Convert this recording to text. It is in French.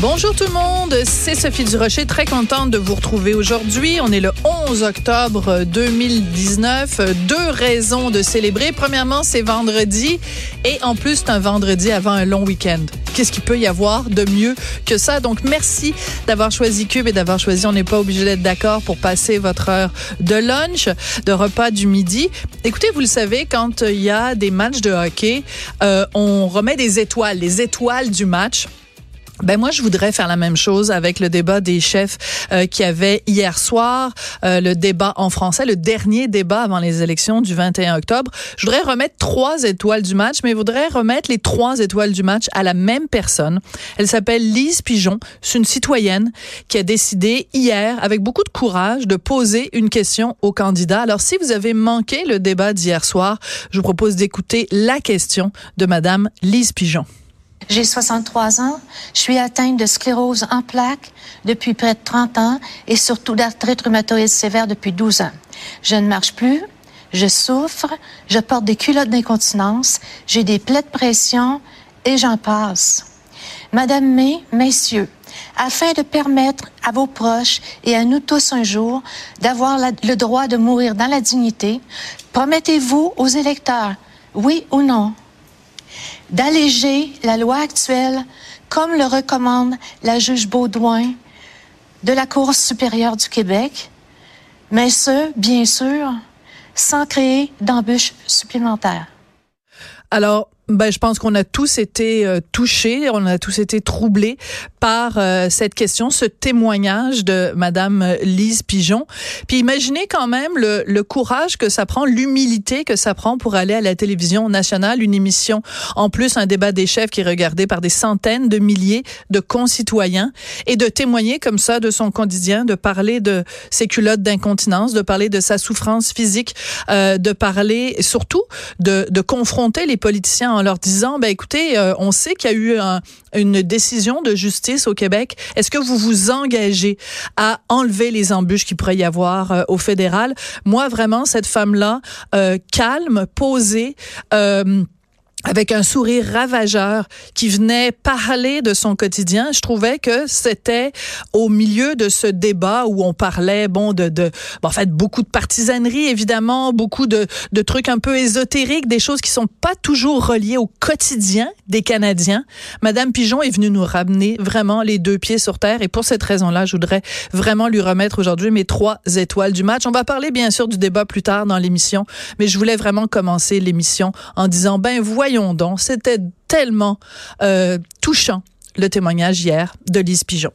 Bonjour tout le monde, c'est Sophie Durocher, très contente de vous retrouver aujourd'hui. On est le 11 octobre 2019. Deux raisons de célébrer. Premièrement, c'est vendredi et en plus, c'est un vendredi avant un long week-end. Qu'est-ce qu'il peut y avoir de mieux que ça? Donc, merci d'avoir choisi Cube et d'avoir choisi On n'est pas obligé d'être d'accord pour passer votre heure de lunch, de repas du midi. Écoutez, vous le savez, quand il y a des matchs de hockey, euh, on remet des étoiles, les étoiles du match. Ben moi, je voudrais faire la même chose avec le débat des chefs euh, qui avait hier soir, euh, le débat en français, le dernier débat avant les élections du 21 octobre. Je voudrais remettre trois étoiles du match, mais je voudrais remettre les trois étoiles du match à la même personne. Elle s'appelle Lise Pigeon. C'est une citoyenne qui a décidé hier, avec beaucoup de courage, de poser une question au candidat. Alors, si vous avez manqué le débat d'hier soir, je vous propose d'écouter la question de Madame Lise Pigeon. J'ai 63 ans. Je suis atteinte de sclérose en plaques depuis près de 30 ans et surtout d'arthrite rhumatoïde sévère depuis 12 ans. Je ne marche plus. Je souffre. Je porte des culottes d'incontinence. J'ai des plaies de pression et j'en passe. Madame May, messieurs, afin de permettre à vos proches et à nous tous un jour d'avoir le droit de mourir dans la dignité, promettez-vous aux électeurs, oui ou non, d'alléger la loi actuelle comme le recommande la juge Baudouin de la Cour supérieure du Québec, mais ce, bien sûr, sans créer d'embûches supplémentaires. Alors, ben, je pense qu'on a tous été euh, touchés, on a tous été troublés par euh, cette question, ce témoignage de Madame Lise Pigeon. Puis imaginez quand même le, le courage que ça prend, l'humilité que ça prend pour aller à la télévision nationale, une émission, en plus un débat des chefs qui est regardé par des centaines de milliers de concitoyens, et de témoigner comme ça de son quotidien, de parler de ses culottes d'incontinence, de parler de sa souffrance physique, euh, de parler surtout de, de confronter les politiciens en leur disant, ben écoutez, euh, on sait qu'il y a eu une décision de justice au Québec. Est-ce que vous vous engagez à enlever les embûches qu'il pourrait y avoir euh, au fédéral? Moi, vraiment, cette femme-là, euh, calme, posée avec un sourire ravageur qui venait parler de son quotidien. Je trouvais que c'était au milieu de ce débat où on parlait, bon, de, de en fait, beaucoup de partisanerie, évidemment, beaucoup de, de trucs un peu ésotériques, des choses qui sont pas toujours reliées au quotidien des Canadiens. Madame Pigeon est venue nous ramener vraiment les deux pieds sur terre et pour cette raison-là, je voudrais vraiment lui remettre aujourd'hui mes trois étoiles du match. On va parler bien sûr du débat plus tard dans l'émission, mais je voulais vraiment commencer l'émission en disant, ben, voyons c'était tellement euh, touchant le témoignage hier de Lise Pigeon.